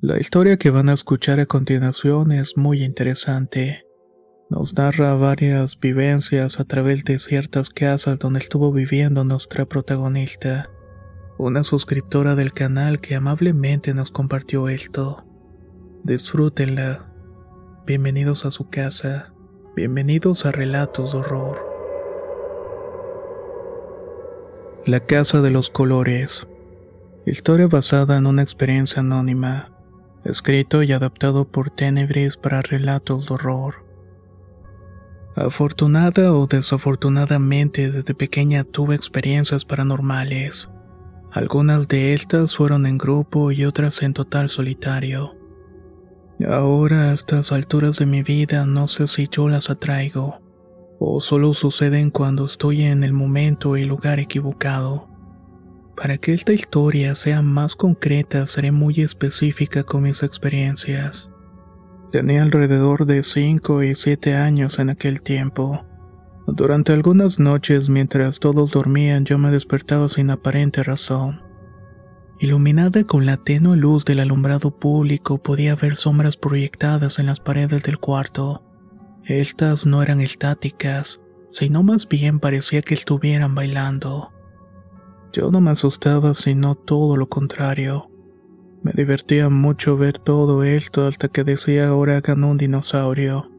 La historia que van a escuchar a continuación es muy interesante. Nos narra varias vivencias a través de ciertas casas donde estuvo viviendo nuestra protagonista, una suscriptora del canal que amablemente nos compartió esto. Disfrútenla. Bienvenidos a su casa. Bienvenidos a Relatos de Horror. La Casa de los Colores. Historia basada en una experiencia anónima. Escrito y adaptado por Tenebris para relatos de horror. Afortunada o desafortunadamente desde pequeña tuve experiencias paranormales. Algunas de estas fueron en grupo y otras en total solitario. Ahora a estas alturas de mi vida no sé si yo las atraigo o solo suceden cuando estoy en el momento y lugar equivocado. Para que esta historia sea más concreta, seré muy específica con mis experiencias. Tenía alrededor de 5 y 7 años en aquel tiempo. Durante algunas noches, mientras todos dormían, yo me despertaba sin aparente razón. Iluminada con la tenue luz del alumbrado público, podía ver sombras proyectadas en las paredes del cuarto. Estas no eran estáticas, sino más bien parecía que estuvieran bailando. Yo no me asustaba, sino todo lo contrario. Me divertía mucho ver todo esto hasta que decía ahora hagan un dinosaurio.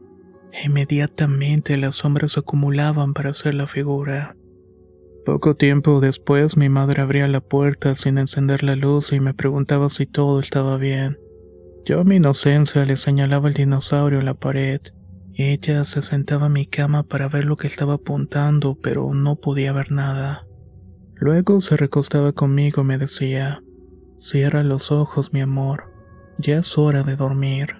Inmediatamente las sombras se acumulaban para hacer la figura. Poco tiempo después mi madre abría la puerta sin encender la luz y me preguntaba si todo estaba bien. Yo a mi inocencia le señalaba el dinosaurio en la pared. Ella se sentaba a mi cama para ver lo que estaba apuntando, pero no podía ver nada. Luego se recostaba conmigo y me decía, Cierra los ojos, mi amor, ya es hora de dormir.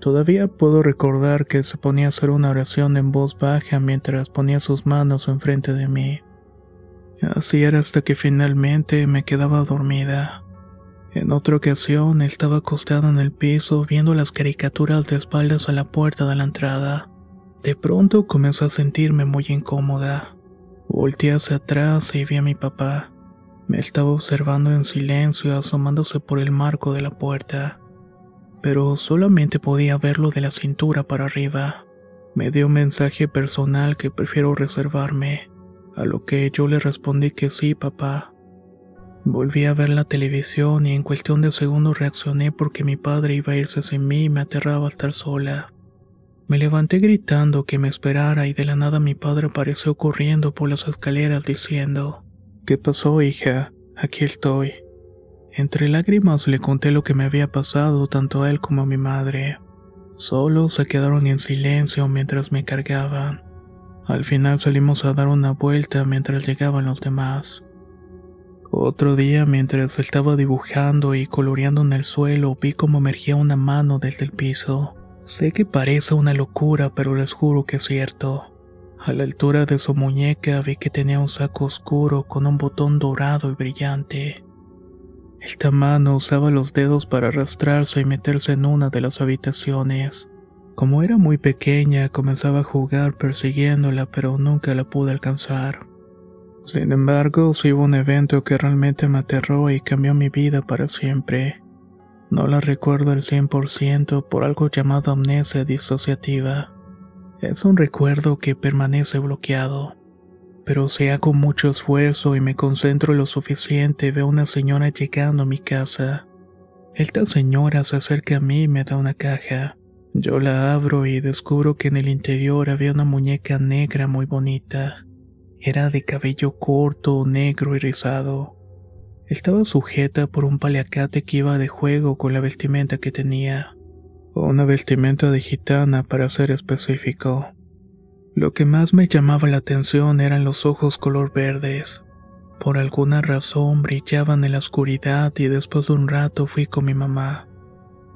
Todavía puedo recordar que se ponía a hacer una oración en voz baja mientras ponía sus manos enfrente de mí. Así era hasta que finalmente me quedaba dormida. En otra ocasión estaba acostada en el piso viendo las caricaturas de espaldas a la puerta de la entrada. De pronto comencé a sentirme muy incómoda. Volté hacia atrás y vi a mi papá. Me estaba observando en silencio asomándose por el marco de la puerta. Pero solamente podía verlo de la cintura para arriba. Me dio un mensaje personal que prefiero reservarme, a lo que yo le respondí que sí, papá. Volví a ver la televisión y en cuestión de segundos reaccioné porque mi padre iba a irse sin mí y me aterraba estar sola. Me levanté gritando que me esperara y de la nada mi padre apareció corriendo por las escaleras diciendo, ¿Qué pasó, hija? Aquí estoy. Entre lágrimas le conté lo que me había pasado tanto a él como a mi madre. Solo se quedaron en silencio mientras me cargaban. Al final salimos a dar una vuelta mientras llegaban los demás. Otro día, mientras estaba dibujando y coloreando en el suelo, vi cómo emergía una mano desde el piso. Sé que parece una locura, pero les juro que es cierto. A la altura de su muñeca vi que tenía un saco oscuro con un botón dorado y brillante. Esta mano usaba los dedos para arrastrarse y meterse en una de las habitaciones. Como era muy pequeña, comenzaba a jugar persiguiéndola, pero nunca la pude alcanzar. Sin embargo, sí un evento que realmente me aterró y cambió mi vida para siempre. No la recuerdo al 100% por algo llamado amnesia disociativa. Es un recuerdo que permanece bloqueado. pero si hago mucho esfuerzo y me concentro lo suficiente, veo una señora llegando a mi casa. Esta señora se acerca a mí y me da una caja. Yo la abro y descubro que en el interior había una muñeca negra muy bonita. Era de cabello corto, negro y rizado. Estaba sujeta por un paliacate que iba de juego con la vestimenta que tenía. Una vestimenta de gitana para ser específico. Lo que más me llamaba la atención eran los ojos color verdes. Por alguna razón brillaban en la oscuridad y después de un rato fui con mi mamá.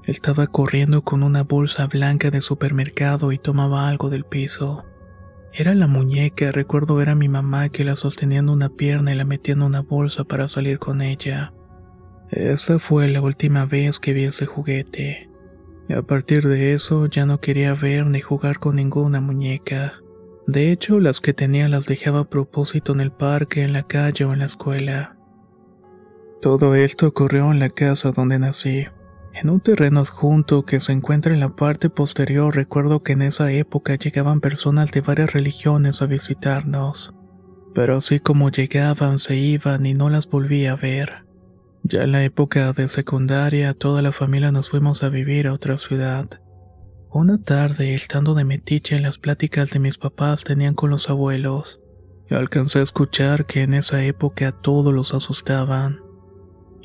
Estaba corriendo con una bolsa blanca de supermercado y tomaba algo del piso. Era la muñeca, recuerdo ver a mi mamá que la sostenía en una pierna y la metía en una bolsa para salir con ella. Esa fue la última vez que vi ese juguete. A partir de eso ya no quería ver ni jugar con ninguna muñeca. De hecho, las que tenía las dejaba a propósito en el parque, en la calle o en la escuela. Todo esto ocurrió en la casa donde nací. En un terreno adjunto que se encuentra en la parte posterior recuerdo que en esa época llegaban personas de varias religiones a visitarnos. Pero así como llegaban se iban y no las volví a ver. Ya en la época de secundaria toda la familia nos fuimos a vivir a otra ciudad. Una tarde, estando de metiche en las pláticas de mis papás tenían con los abuelos, alcancé a escuchar que en esa época todos los asustaban.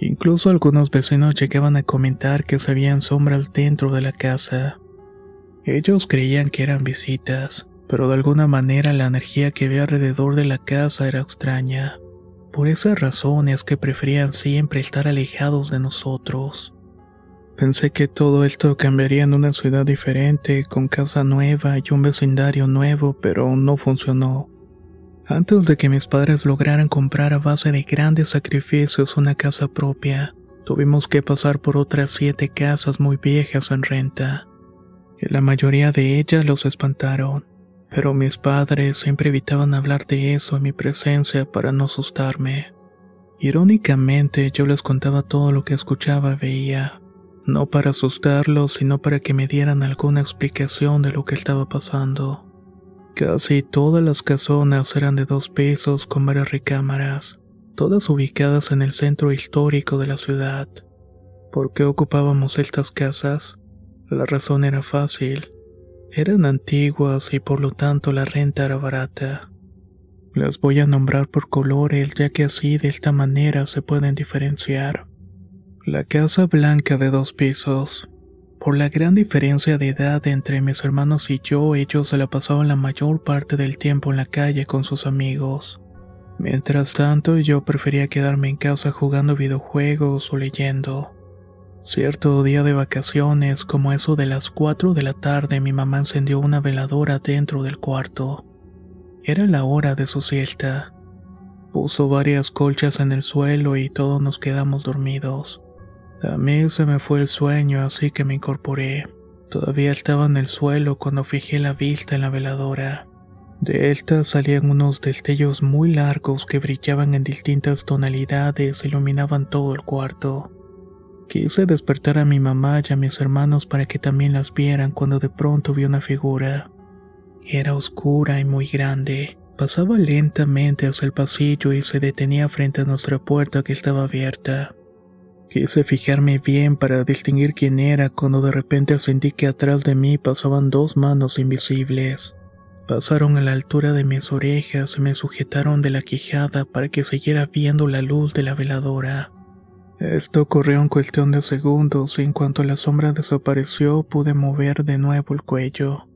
Incluso algunos vecinos llegaban a comentar que se veían sombras dentro de la casa. Ellos creían que eran visitas, pero de alguna manera la energía que había alrededor de la casa era extraña. Por esas razones que preferían siempre estar alejados de nosotros. Pensé que todo esto cambiaría en una ciudad diferente, con casa nueva y un vecindario nuevo, pero no funcionó. Antes de que mis padres lograran comprar a base de grandes sacrificios una casa propia, tuvimos que pasar por otras siete casas muy viejas en renta. La mayoría de ellas los espantaron, pero mis padres siempre evitaban hablar de eso en mi presencia para no asustarme. Irónicamente, yo les contaba todo lo que escuchaba y veía, no para asustarlos, sino para que me dieran alguna explicación de lo que estaba pasando. Casi todas las casonas eran de dos pisos con varias recámaras, todas ubicadas en el centro histórico de la ciudad. ¿Por qué ocupábamos estas casas? La razón era fácil. Eran antiguas y por lo tanto la renta era barata. Las voy a nombrar por colores ya que así de esta manera se pueden diferenciar. La casa blanca de dos pisos, por la gran diferencia de edad entre mis hermanos y yo, ellos se la pasaban la mayor parte del tiempo en la calle con sus amigos. Mientras tanto, yo prefería quedarme en casa jugando videojuegos o leyendo. Cierto día de vacaciones, como eso de las 4 de la tarde, mi mamá encendió una veladora dentro del cuarto. Era la hora de su siesta. Puso varias colchas en el suelo y todos nos quedamos dormidos. A mí se me fue el sueño, así que me incorporé. Todavía estaba en el suelo cuando fijé la vista en la veladora. De esta salían unos destellos muy largos que brillaban en distintas tonalidades e iluminaban todo el cuarto. Quise despertar a mi mamá y a mis hermanos para que también las vieran cuando de pronto vi una figura. Era oscura y muy grande. Pasaba lentamente hacia el pasillo y se detenía frente a nuestra puerta que estaba abierta. Quise fijarme bien para distinguir quién era cuando de repente sentí que atrás de mí pasaban dos manos invisibles. Pasaron a la altura de mis orejas y me sujetaron de la quijada para que siguiera viendo la luz de la veladora. Esto ocurrió en cuestión de segundos y en cuanto la sombra desapareció pude mover de nuevo el cuello.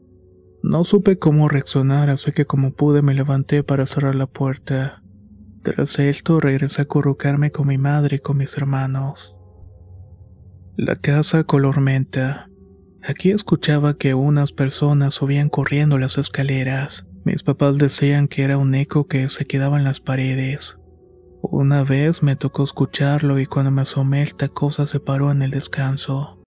No supe cómo reaccionar, así que como pude me levanté para cerrar la puerta. Tras esto regresé a acurrucarme con mi madre y con mis hermanos. La casa color menta. Aquí escuchaba que unas personas subían corriendo las escaleras. Mis papás decían que era un eco que se quedaba en las paredes. Una vez me tocó escucharlo y cuando me asomé esta cosa se paró en el descanso.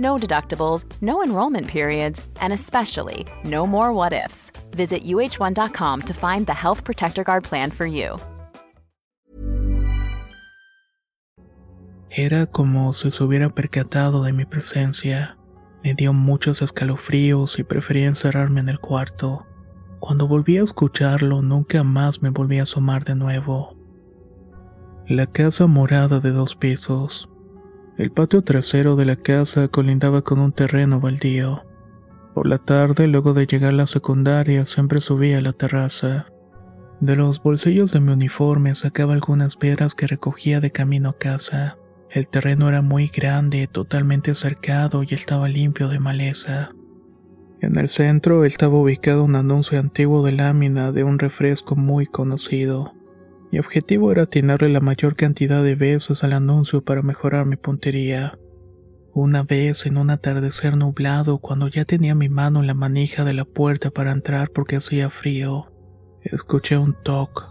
No deductibles, no enrollment periods, and especially no more what ifs. Visit uh1.com to find the Health Protector Guard plan for you. Era como si se hubiera percatado de mi presencia. Me dio muchos escalofríos y preferí encerrarme en el cuarto. Cuando volví a escucharlo, nunca más me volví a asomar de nuevo. La casa morada de dos pisos. El patio trasero de la casa colindaba con un terreno baldío. Por la tarde, luego de llegar a la secundaria, siempre subía a la terraza. De los bolsillos de mi uniforme sacaba algunas piedras que recogía de camino a casa. El terreno era muy grande, totalmente cercado y estaba limpio de maleza. En el centro estaba ubicado un anuncio antiguo de lámina de un refresco muy conocido. Mi objetivo era atinarle la mayor cantidad de veces al anuncio para mejorar mi puntería. Una vez en un atardecer nublado, cuando ya tenía mi mano en la manija de la puerta para entrar porque hacía frío, escuché un toc.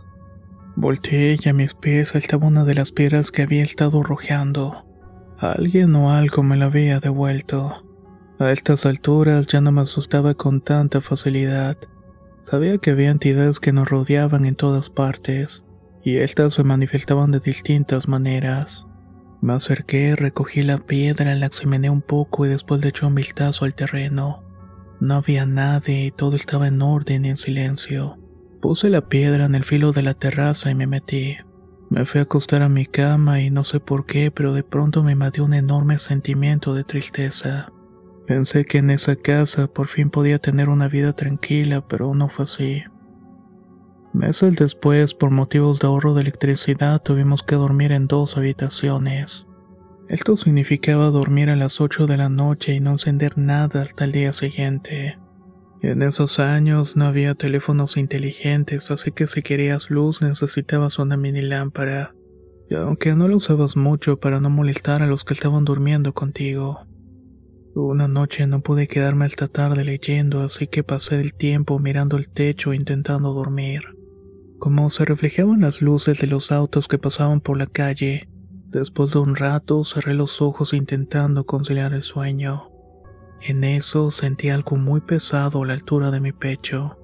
Volteé y a mis pies estaba una de las piedras que había estado rojeando. Alguien o algo me la había devuelto. A estas alturas ya no me asustaba con tanta facilidad. Sabía que había entidades que nos rodeaban en todas partes, y estas se manifestaban de distintas maneras. Me acerqué, recogí la piedra, la examiné un poco y después le eché un vistazo al terreno. No había nadie y todo estaba en orden y en silencio. Puse la piedra en el filo de la terraza y me metí. Me fui a acostar a mi cama y no sé por qué, pero de pronto me invadió un enorme sentimiento de tristeza. Pensé que en esa casa por fin podía tener una vida tranquila, pero no fue así. Meses después, por motivos de ahorro de electricidad, tuvimos que dormir en dos habitaciones. Esto significaba dormir a las 8 de la noche y no encender nada hasta el día siguiente. En esos años no había teléfonos inteligentes, así que si querías luz necesitabas una mini lámpara. Aunque no la usabas mucho para no molestar a los que estaban durmiendo contigo. Una noche no pude quedarme hasta tarde leyendo, así que pasé el tiempo mirando el techo intentando dormir. Como se reflejaban las luces de los autos que pasaban por la calle, después de un rato cerré los ojos intentando conciliar el sueño. En eso sentí algo muy pesado a la altura de mi pecho.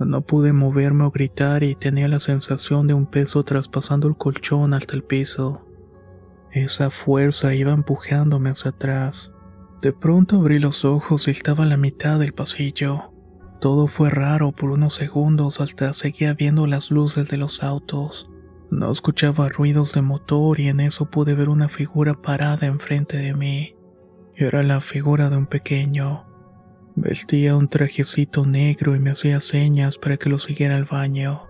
No pude moverme o gritar y tenía la sensación de un peso traspasando el colchón hasta el piso. Esa fuerza iba empujándome hacia atrás. De pronto abrí los ojos y estaba a la mitad del pasillo. Todo fue raro por unos segundos hasta seguía viendo las luces de los autos. No escuchaba ruidos de motor y en eso pude ver una figura parada enfrente de mí. Era la figura de un pequeño. Vestía un trajecito negro y me hacía señas para que lo siguiera al baño.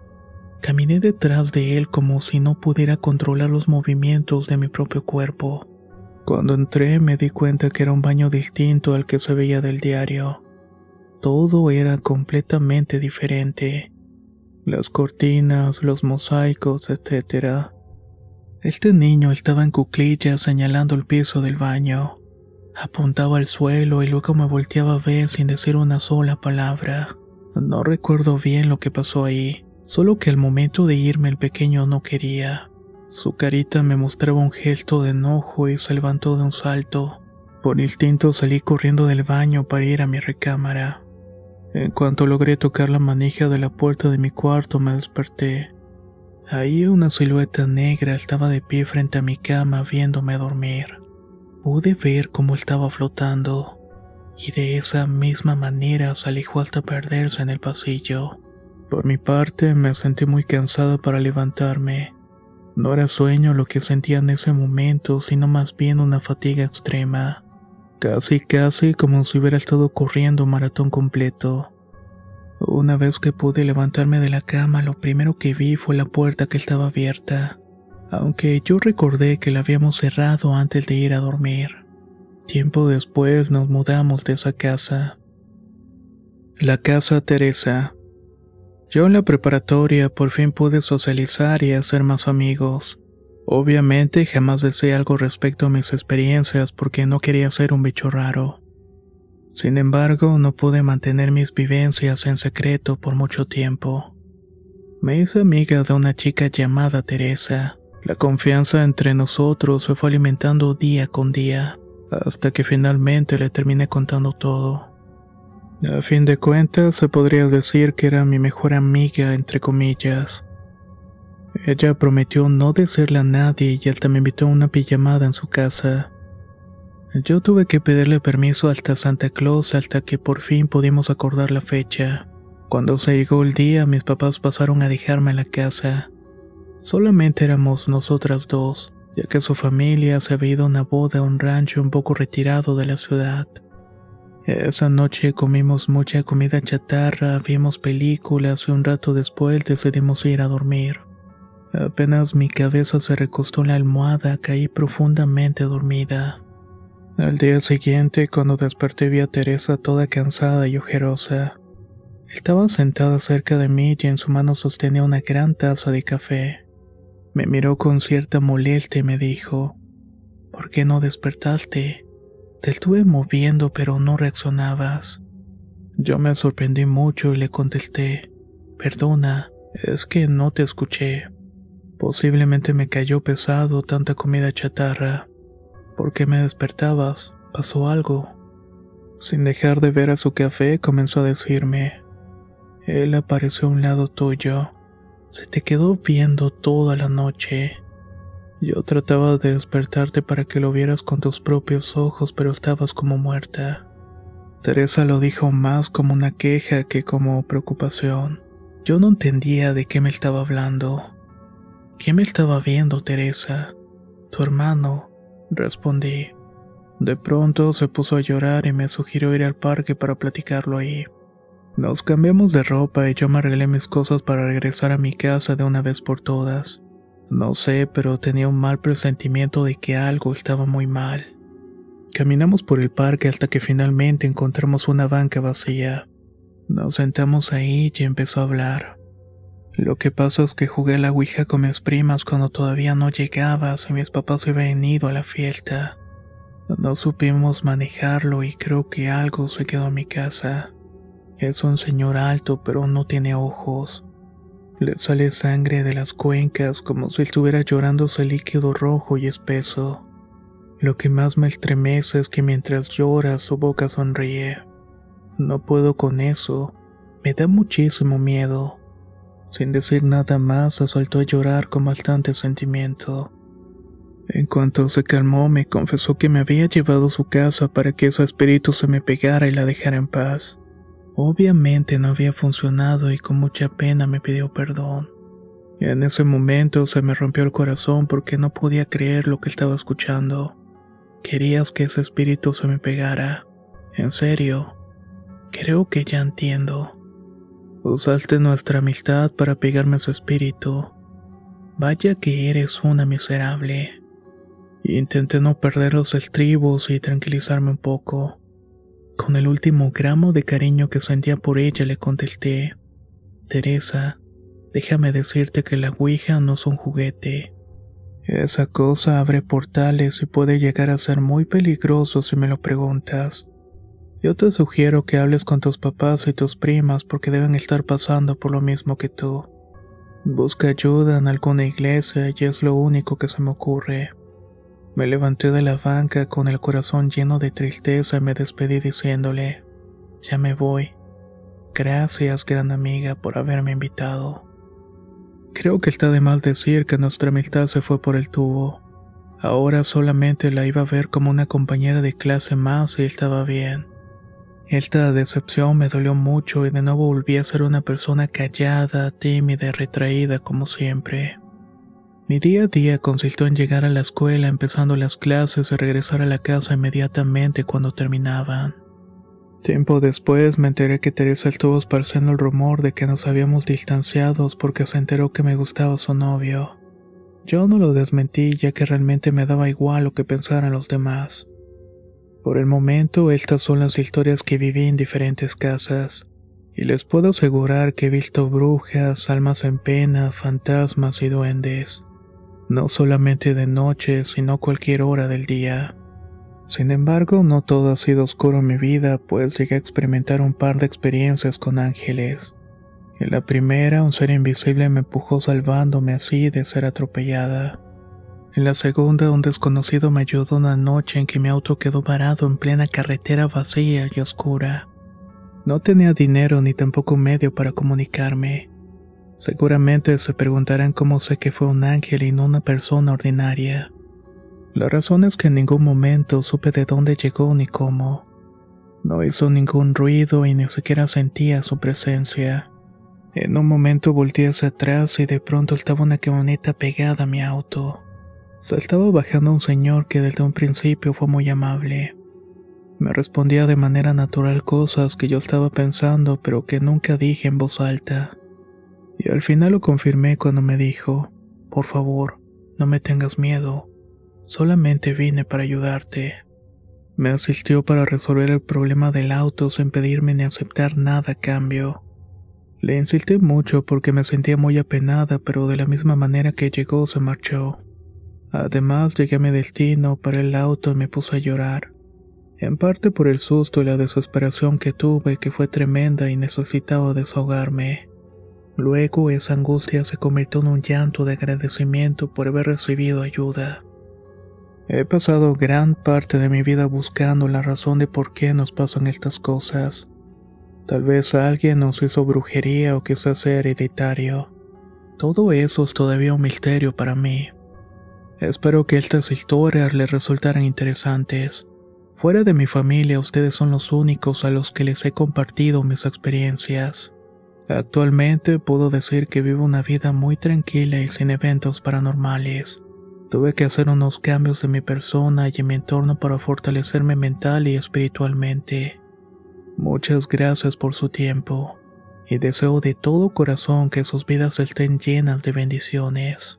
Caminé detrás de él como si no pudiera controlar los movimientos de mi propio cuerpo. Cuando entré me di cuenta que era un baño distinto al que se veía del diario. Todo era completamente diferente. Las cortinas, los mosaicos, etc. Este niño estaba en cuclillas señalando el piso del baño. Apuntaba al suelo y luego me volteaba a ver sin decir una sola palabra. No recuerdo bien lo que pasó ahí. Solo que al momento de irme el pequeño no quería. Su carita me mostraba un gesto de enojo y se levantó de un salto. Por instinto salí corriendo del baño para ir a mi recámara. En cuanto logré tocar la manija de la puerta de mi cuarto me desperté. Ahí una silueta negra estaba de pie frente a mi cama viéndome dormir. Pude ver cómo estaba flotando, y de esa misma manera alejó hasta perderse en el pasillo. Por mi parte me sentí muy cansado para levantarme. No era sueño lo que sentía en ese momento, sino más bien una fatiga extrema. Casi, casi como si hubiera estado corriendo un maratón completo. Una vez que pude levantarme de la cama, lo primero que vi fue la puerta que estaba abierta, aunque yo recordé que la habíamos cerrado antes de ir a dormir. Tiempo después nos mudamos de esa casa. La casa Teresa. Yo en la preparatoria por fin pude socializar y hacer más amigos. Obviamente jamás besé algo respecto a mis experiencias porque no quería ser un bicho raro. Sin embargo, no pude mantener mis vivencias en secreto por mucho tiempo. Me hice amiga de una chica llamada Teresa. La confianza entre nosotros se fue alimentando día con día, hasta que finalmente le terminé contando todo. A fin de cuentas, se podría decir que era mi mejor amiga, entre comillas. Ella prometió no decirle a nadie y hasta me invitó a una pijamada en su casa. Yo tuve que pedirle permiso hasta Santa Claus hasta que por fin pudimos acordar la fecha. Cuando se llegó el día, mis papás pasaron a dejarme en la casa. Solamente éramos nosotras dos, ya que su familia se había ido a una boda a un rancho un poco retirado de la ciudad. Esa noche comimos mucha comida chatarra, vimos películas y un rato después decidimos ir a dormir. Apenas mi cabeza se recostó en la almohada, caí profundamente dormida. Al día siguiente, cuando desperté vi a Teresa toda cansada y ojerosa. Estaba sentada cerca de mí y en su mano sostenía una gran taza de café. Me miró con cierta molestia y me dijo, ¿Por qué no despertaste? Te estuve moviendo pero no reaccionabas. Yo me sorprendí mucho y le contesté, Perdona, es que no te escuché. Posiblemente me cayó pesado tanta comida chatarra. ¿Por qué me despertabas? ¿Pasó algo? Sin dejar de ver a su café, comenzó a decirme. Él apareció a un lado tuyo. Se te quedó viendo toda la noche. Yo trataba de despertarte para que lo vieras con tus propios ojos, pero estabas como muerta. Teresa lo dijo más como una queja que como preocupación. Yo no entendía de qué me estaba hablando. ¿Quién me estaba viendo, Teresa? Tu hermano, respondí. De pronto se puso a llorar y me sugirió ir al parque para platicarlo ahí. Nos cambiamos de ropa y yo me arreglé mis cosas para regresar a mi casa de una vez por todas. No sé, pero tenía un mal presentimiento de que algo estaba muy mal. Caminamos por el parque hasta que finalmente encontramos una banca vacía. Nos sentamos ahí y empezó a hablar. Lo que pasa es que jugué la Ouija con mis primas cuando todavía no llegabas y mis papás se habían ido a la fiesta. No supimos manejarlo y creo que algo se quedó en mi casa. Es un señor alto pero no tiene ojos. Le sale sangre de las cuencas como si estuviera llorándose líquido rojo y espeso. Lo que más me estremece es que mientras llora su boca sonríe. No puedo con eso. Me da muchísimo miedo. Sin decir nada más, se soltó a llorar con bastante sentimiento. En cuanto se calmó, me confesó que me había llevado a su casa para que su espíritu se me pegara y la dejara en paz. Obviamente no había funcionado y con mucha pena me pidió perdón. En ese momento se me rompió el corazón porque no podía creer lo que estaba escuchando. Querías que ese espíritu se me pegara. En serio. Creo que ya entiendo. Usaste nuestra amistad para pegarme a su espíritu. Vaya que eres una miserable. Intenté no perder los estribos y tranquilizarme un poco. Con el último gramo de cariño que sentía por ella le contesté, Teresa, déjame decirte que la Ouija no es un juguete. Esa cosa abre portales y puede llegar a ser muy peligroso si me lo preguntas. Yo te sugiero que hables con tus papás y tus primas porque deben estar pasando por lo mismo que tú. Busca ayuda en alguna iglesia y es lo único que se me ocurre. Me levanté de la banca con el corazón lleno de tristeza y me despedí diciéndole, ya me voy. Gracias, gran amiga, por haberme invitado. Creo que está de mal decir que nuestra amistad se fue por el tubo. Ahora solamente la iba a ver como una compañera de clase más y estaba bien. Esta decepción me dolió mucho y de nuevo volví a ser una persona callada, tímida y retraída como siempre. Mi día a día consistió en llegar a la escuela empezando las clases y regresar a la casa inmediatamente cuando terminaban. Tiempo después me enteré que Teresa estuvo esparciendo el rumor de que nos habíamos distanciado porque se enteró que me gustaba su novio. Yo no lo desmentí ya que realmente me daba igual lo que pensaran los demás. Por el momento, estas son las historias que viví en diferentes casas, y les puedo asegurar que he visto brujas, almas en pena, fantasmas y duendes, no solamente de noche, sino cualquier hora del día. Sin embargo, no todo ha sido oscuro en mi vida, pues llegué a experimentar un par de experiencias con ángeles. En la primera, un ser invisible me empujó salvándome así de ser atropellada. En la segunda, un desconocido me ayudó una noche en que mi auto quedó varado en plena carretera vacía y oscura. No tenía dinero ni tampoco medio para comunicarme. Seguramente se preguntarán cómo sé que fue un ángel y no una persona ordinaria. La razón es que en ningún momento supe de dónde llegó ni cómo. No hizo ningún ruido y ni siquiera sentía su presencia. En un momento volteé hacia atrás y de pronto estaba una camioneta pegada a mi auto. Se estaba bajando un señor que desde un principio fue muy amable. Me respondía de manera natural cosas que yo estaba pensando pero que nunca dije en voz alta. Y al final lo confirmé cuando me dijo, por favor, no me tengas miedo, solamente vine para ayudarte. Me asistió para resolver el problema del auto sin pedirme ni aceptar nada a cambio. Le insistí mucho porque me sentía muy apenada, pero de la misma manera que llegó se marchó. Además llegué a mi destino, para el auto y me puse a llorar. En parte por el susto y la desesperación que tuve, que fue tremenda y necesitaba desahogarme. Luego esa angustia se convirtió en un llanto de agradecimiento por haber recibido ayuda. He pasado gran parte de mi vida buscando la razón de por qué nos pasan estas cosas. Tal vez alguien nos hizo brujería o quizás sea hereditario. Todo eso es todavía un misterio para mí. Espero que estas historias les resultaran interesantes. Fuera de mi familia, ustedes son los únicos a los que les he compartido mis experiencias. Actualmente puedo decir que vivo una vida muy tranquila y sin eventos paranormales. Tuve que hacer unos cambios en mi persona y en mi entorno para fortalecerme mental y espiritualmente. Muchas gracias por su tiempo y deseo de todo corazón que sus vidas estén llenas de bendiciones.